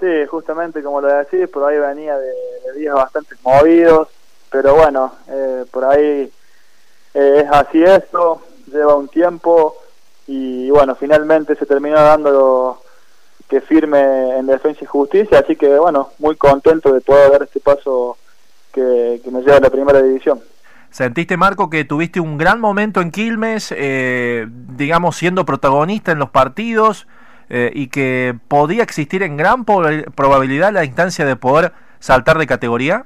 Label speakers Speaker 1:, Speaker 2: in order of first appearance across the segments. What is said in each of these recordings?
Speaker 1: Sí, justamente como lo decís, por ahí venía de, días bastante movidos, pero bueno, eh, por ahí eh, es así esto, lleva un tiempo y bueno, finalmente se terminó dando que firme en Defensa y Justicia, así que bueno, muy contento de poder dar este paso que, que me lleva a la primera división.
Speaker 2: ¿Sentiste, Marco, que tuviste un gran momento en Quilmes, eh, digamos, siendo protagonista en los partidos eh, y que podía existir en gran probabilidad la instancia de poder saltar de categoría?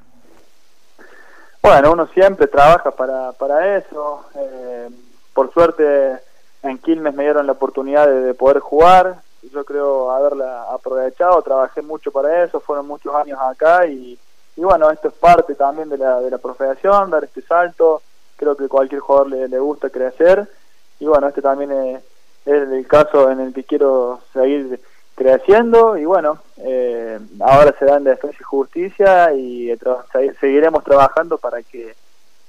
Speaker 1: Bueno, uno siempre trabaja para, para eso. Eh, por suerte, en Quilmes me dieron la oportunidad de, poder jugar. Yo creo haberla aprovechado, trabajé mucho para eso, fueron muchos años acá y y bueno, esto es parte también de la, de la profesión, dar este salto, creo que cualquier jugador le, le gusta crecer y bueno, este también es, el caso en el que quiero seguir creciendo y bueno, eh, ahora se dan Defensa y Justicia y seguiremos trabajando para que,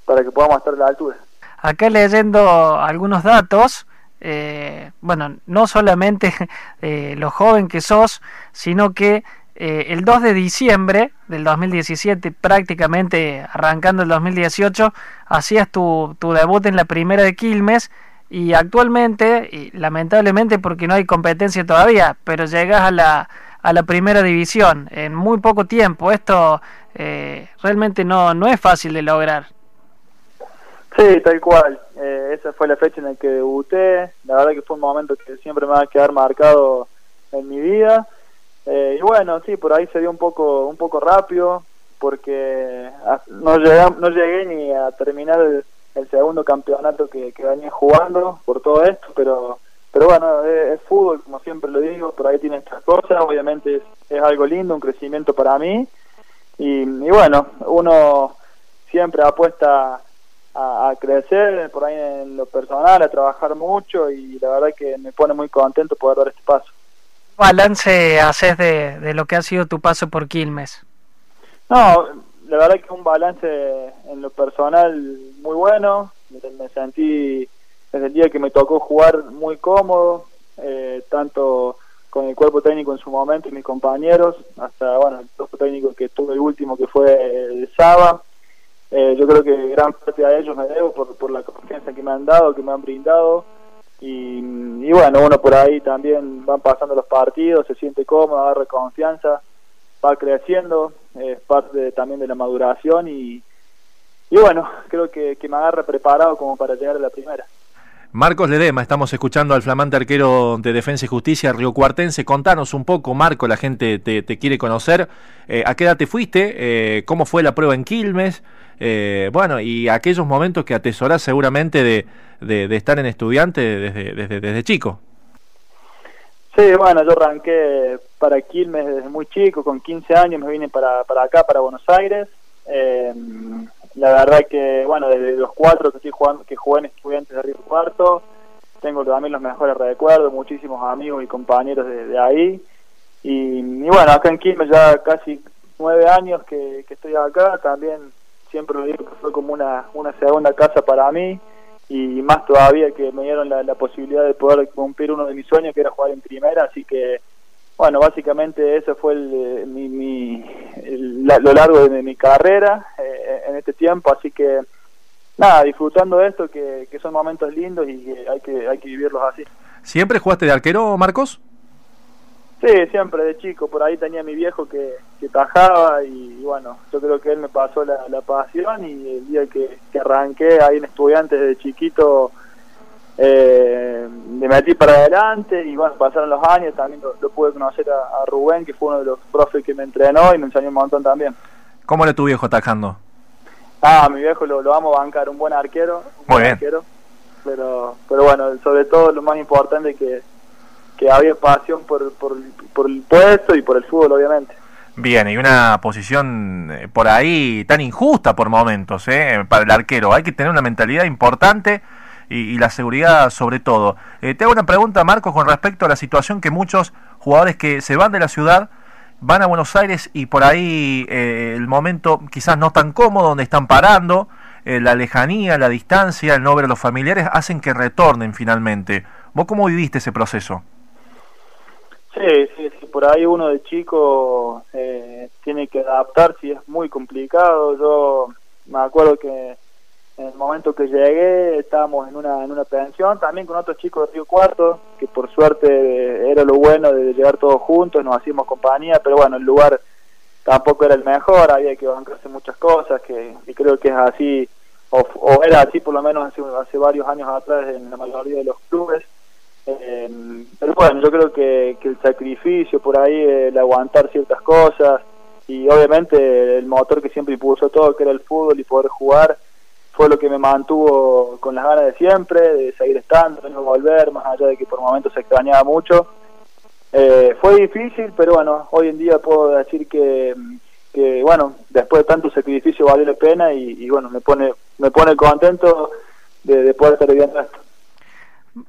Speaker 1: para que podamos estar a la altura.
Speaker 3: Acá leyendo algunos datos, eh, bueno, no solamente eh, lo joven que sos, sino que eh, el 2 de diciembre del 2017, prácticamente arrancando el 2018, hacías tu, tu debut en la primera de Quilmes y actualmente, y lamentablemente porque no hay competencia todavía, pero llegas a la, a la primera división en muy poco tiempo. Esto eh, realmente no, no es fácil de lograr.
Speaker 1: Sí, tal cual. Eh, esa fue la fecha en la que debuté. La verdad que fue un momento que siempre me va a quedar marcado en mi vida. Eh, y bueno, sí, por ahí se dio un poco, un poco rápido, porque no llegué, no llegué ni a terminar el, segundo campeonato que, venía jugando por todo esto, pero pero bueno, es, fútbol, como siempre lo digo, por ahí tiene estas cosas, obviamente es, algo lindo, un crecimiento para mí, y, bueno, uno siempre apuesta a, a, crecer, por ahí en lo personal, a trabajar mucho, y la verdad que me pone muy contento poder dar este paso
Speaker 3: balance haces de, de lo que ha sido tu paso por Quilmes?
Speaker 1: No, la verdad que un balance en lo personal muy bueno. Me sentí desde el día que me tocó jugar muy cómodo, eh, tanto con el cuerpo técnico en su momento y mis compañeros, hasta bueno el cuerpo técnico que tuve el último que fue el Saba. Eh, yo creo que gran parte a ellos me debo por, por la confianza que me han dado, que me han brindado y, bueno, uno por ahí también van pasando los partidos, se siente cómodo, agarra confianza, va creciendo, es parte también de la maduración y, y bueno, creo que, me agarra preparado como para llegar a la primera.
Speaker 2: Marcos Ledema, estamos escuchando al flamante arquero de Defensa y Justicia, Río Cuartense. Contanos un poco, Marco, la gente te, quiere conocer. Eh, ¿A qué edad te fuiste? Eh, ¿Cómo fue la prueba en Quilmes? Eh, bueno, y aquellos momentos que atesorás seguramente de, de, estar en estudiante desde, desde, desde chico.
Speaker 1: Sí, bueno, yo arranqué para Quilmes desde muy chico, con 15 años me vine para, para acá, para Buenos Aires. Eh, la verdad que, bueno, desde los cuatro que estoy jugando, que jugué en estudiantes de Río Cuarto, tengo también los mejores recuerdos, muchísimos amigos y compañeros de, ahí. Y, y, bueno, acá en Quilmes ya casi nueve años que, que estoy acá, también siempre lo digo que fue como una, una segunda casa para mí y más todavía que me dieron la, posibilidad de poder cumplir uno de mis sueños que era jugar en primera, así que bueno, básicamente ese fue el, eh, mi, mi lo largo de mi carrera eh, en este tiempo, así que nada, disfrutando esto, que, que son momentos lindos y que hay que hay que vivirlos así.
Speaker 2: ¿Siempre jugaste de arquero, Marcos?
Speaker 1: Sí, siempre de chico, por ahí tenía mi viejo que, que tajaba y bueno, yo creo que él me pasó la, pasión y el día que, arranqué ahí en estudiantes de chiquito eh, me metí para adelante y bueno, pasaron los años, también lo, pude conocer a, Rubén, que fue uno de los profes que me entrenó y me enseñó un montón también.
Speaker 2: ¿Cómo le tu viejo tajando?
Speaker 1: Ah, mi viejo lo, lo vamos a bancar, un buen arquero. Un buen arquero, pero, pero bueno, sobre todo lo más importante que que había pasión por, por, el puesto y por el fútbol, obviamente.
Speaker 2: Bien, y una posición eh, por ahí tan injusta por momentos ¿eh? para el arquero. Hay que tener una mentalidad importante y, la seguridad sobre todo. Eh, te hago una pregunta, Marcos, con respecto a la situación que muchos jugadores que se van de la ciudad van a Buenos Aires y por ahí eh, el momento quizás no tan cómodo, donde están parando, la lejanía, la distancia, el no ver a los familiares, hacen que retornen finalmente. ¿Vos cómo viviste ese proceso?
Speaker 1: Sí, sí, por ahí uno de chico eh, tiene que adaptarse y es muy complicado. Yo me acuerdo que en el momento que llegué estábamos en una, en una pensión también con otros chicos de Río Cuarto, que por suerte era lo bueno de llegar todos juntos, nos hacíamos compañía, pero bueno, el lugar tampoco era el mejor, había que bancarse muchas cosas, que, creo que es así, o, era así por lo menos hace, hace varios años atrás en la mayoría de los clubes. Eh, pero bueno, yo creo que, que el sacrificio por ahí, el aguantar ciertas cosas y obviamente el motor que siempre impulsó todo, que era el fútbol y poder jugar, fue lo que me mantuvo con las ganas de siempre, de seguir estando, de no volver, más allá de que por momentos se extrañaba mucho. Eh, fue difícil, pero bueno, hoy en día puedo decir que, que bueno, después de tanto sacrificio valió la pena y, bueno, me pone, me pone contento de, poder estar viviendo esto.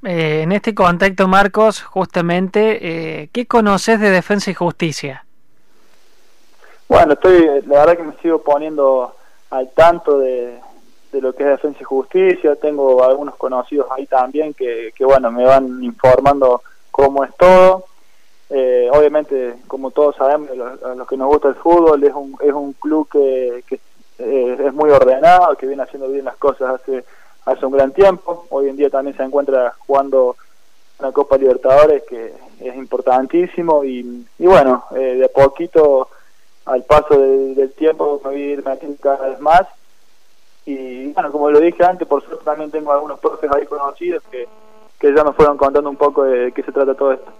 Speaker 3: Eh, en este contexto, Marcos, justamente, eh, ¿qué conoces de Defensa y Justicia?
Speaker 1: Bueno, estoy, la verdad que me sigo poniendo al tanto de, lo que es Defensa y Justicia, tengo algunos conocidos ahí también que, que bueno, me van informando cómo es todo. Eh, obviamente, como todos sabemos, a los que nos gusta el fútbol, es un, es un club que, que eh, es muy ordenado, que viene haciendo bien las cosas hace, hace un gran tiempo. Hoy en día también se encuentra jugando una Copa Libertadores que es importantísimo y, y bueno, eh, de a poquito, al paso del tiempo, me voy a ir metiendo cada vez más y bueno, como lo dije antes, por suerte también tengo algunos profes ahí conocidos que, que ya me fueron contando un poco de qué se trata todo esto.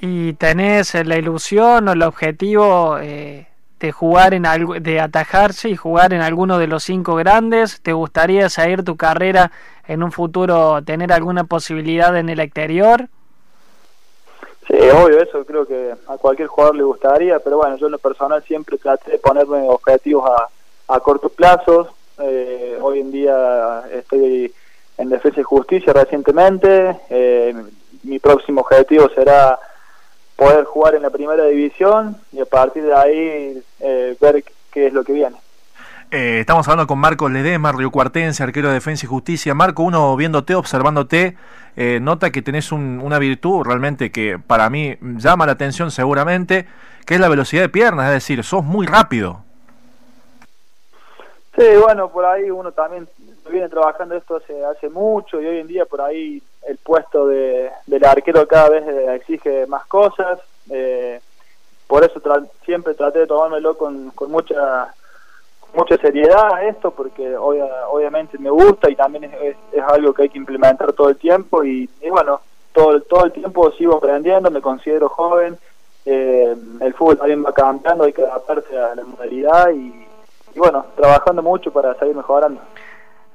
Speaker 3: ¿Y tenés la ilusión o el objetivo eh, de jugar en algo, de atajarse y jugar en alguno de los cinco grandes? ¿Te gustaría seguir tu carrera en un futuro, tener alguna posibilidad en el exterior?
Speaker 1: Sí, obvio, eso creo que a cualquier jugador le gustaría, pero bueno, yo en lo personal siempre traté de ponerme objetivos a, a corto plazo, eh, hoy en día estoy en Defensa y Justicia recientemente. Eh, mi próximo objetivo será poder jugar en la primera división y a partir de ahí eh, ver qué es lo que viene.
Speaker 2: estamos hablando con Marco Ledesma, Río Cuartense, arquero de Defensa y Justicia. Marco, uno viéndote, observándote, nota que tenés una virtud realmente que para mí llama la atención seguramente, que es la velocidad de piernas, es decir, sos muy rápido.
Speaker 1: Sí, bueno, por ahí uno también viene trabajando esto hace, hace mucho y hoy en día por ahí el puesto de, del arquero cada vez eh, exige más cosas. Eh, por eso siempre traté de tomármelo con, con mucha mucha seriedad esto porque obviamente me gusta y también es, es, algo que hay que implementar todo el tiempo y, bueno, todo, todo el tiempo sigo aprendiendo, me considero joven, eh, el fútbol también va cambiando, hay que adaptarse a la modalidad y y bueno, trabajando mucho para seguir mejorando.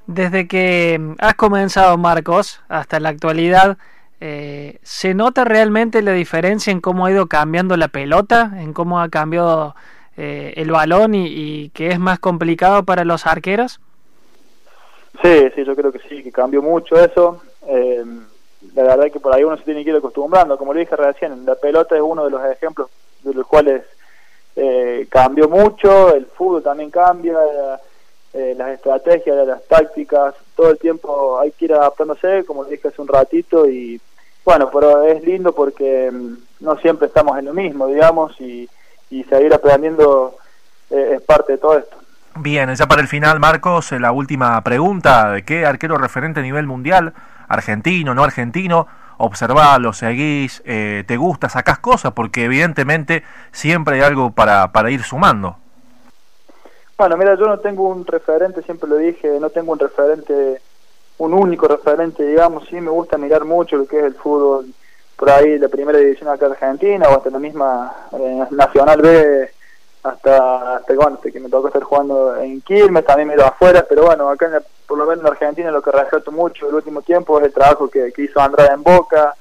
Speaker 3: Desde que has comenzado, Marcos, hasta la actualidad, eh, ¿se nota realmente la diferencia en cómo ha ido cambiando la pelota, en cómo ha cambiado eh, el balón y, que es más complicado para los arqueros?
Speaker 1: Sí, sí, yo creo que sí, que cambió mucho eso. Eh, la verdad es que por ahí uno se tiene que ir acostumbrando. Como le dije recién, la pelota es uno de los ejemplos de los cuales eh, cambió mucho, el fútbol también cambia, eh, las estrategias, las tácticas, todo el tiempo hay que ir adaptándose, como dije hace un ratito, y bueno, pero es lindo porque mm, no siempre estamos en lo mismo, digamos, y, y seguir aprendiendo eh, es parte de todo esto.
Speaker 2: Bien, ya para el final, Marcos, la última pregunta, ¿qué arquero referente a nivel mundial, argentino, no argentino, observarlo, seguís, eh, te gusta, sacás cosas, porque evidentemente siempre hay algo para, para ir sumando.
Speaker 1: Bueno, mira, yo no tengo un referente, siempre lo dije, no tengo un referente, un único referente, digamos, sí me gusta mirar mucho lo que es el fútbol, por ahí la primera división acá de Argentina o hasta la misma eh, Nacional B hasta, hasta, bueno, hasta que me tocó estar jugando en Quilmes, también me ido afuera, pero bueno, acá por lo menos en Argentina lo que rescato mucho el último tiempo es el trabajo que, hizo Andrade en Boca,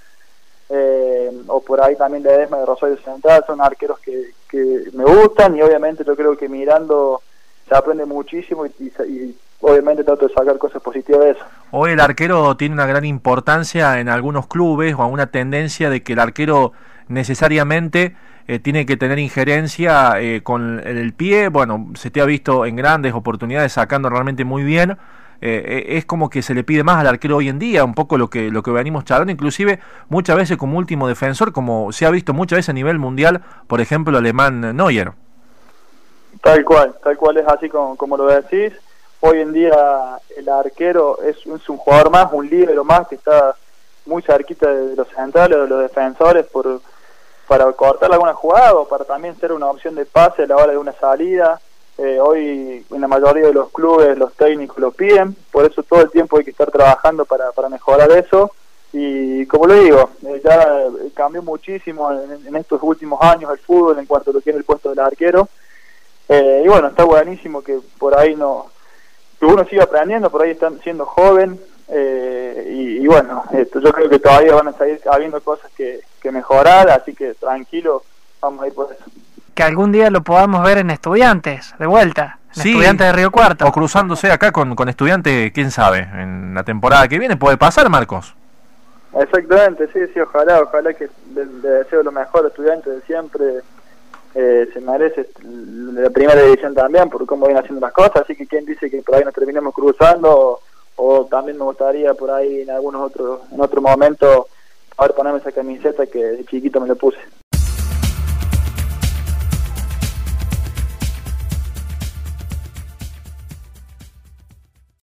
Speaker 1: eh, o por ahí también de Edesma de Rosario Central, son arqueros que, que me gustan y obviamente yo creo que mirando se aprende muchísimo y, obviamente trato de sacar cosas positivas de eso.
Speaker 2: Hoy el arquero tiene una gran importancia en algunos clubes o una tendencia de que el arquero necesariamente eh, tiene que tener injerencia eh, con el pie. Bueno, se te ha visto en grandes oportunidades sacando realmente muy bien. eh, es como que se le pide más al arquero hoy en día, un poco lo que, lo que venimos charlando, inclusive muchas veces como último defensor, como se ha visto muchas veces a nivel mundial, por ejemplo, alemán Neuer.
Speaker 1: Tal cual, tal cual es así como, como lo decís. Hoy en día el arquero es, un jugador más, un líbero más que está muy cerquita de los centrales, de los defensores, por para cortar alguna jugada o para también ser una opción de pase a la hora de una salida. Eh, hoy en la mayoría de los clubes los técnicos lo piden, por eso todo el tiempo hay que estar trabajando para, para mejorar eso. Y como lo digo, eh, ya cambió muchísimo en, estos últimos años el fútbol en cuanto a lo que es el puesto del arquero. Eh, y bueno, está buenísimo que por ahí no, que uno siga aprendiendo, por ahí están siendo joven, eh, y, bueno, esto, yo creo que todavía van a seguir habiendo cosas que, mejorar, así que tranquilo, vamos a ir por eso.
Speaker 3: Que algún día lo podamos ver en estudiantes, de vuelta. En estudiantes de Río Cuarto.
Speaker 2: O cruzándose acá con, con estudiantes, quién sabe, en la temporada que viene puede pasar, Marcos.
Speaker 1: Exactamente, sí, sí, ojalá, ojalá que le, deseo lo mejor a estudiantes de siempre. Eh, se merece la primera división también por cómo vienen haciendo las cosas, así que quien dice que por ahí nos terminemos cruzando o también me gustaría por ahí en algunos otros en otro momento poder ponerme esa camiseta que de chiquito me lo puse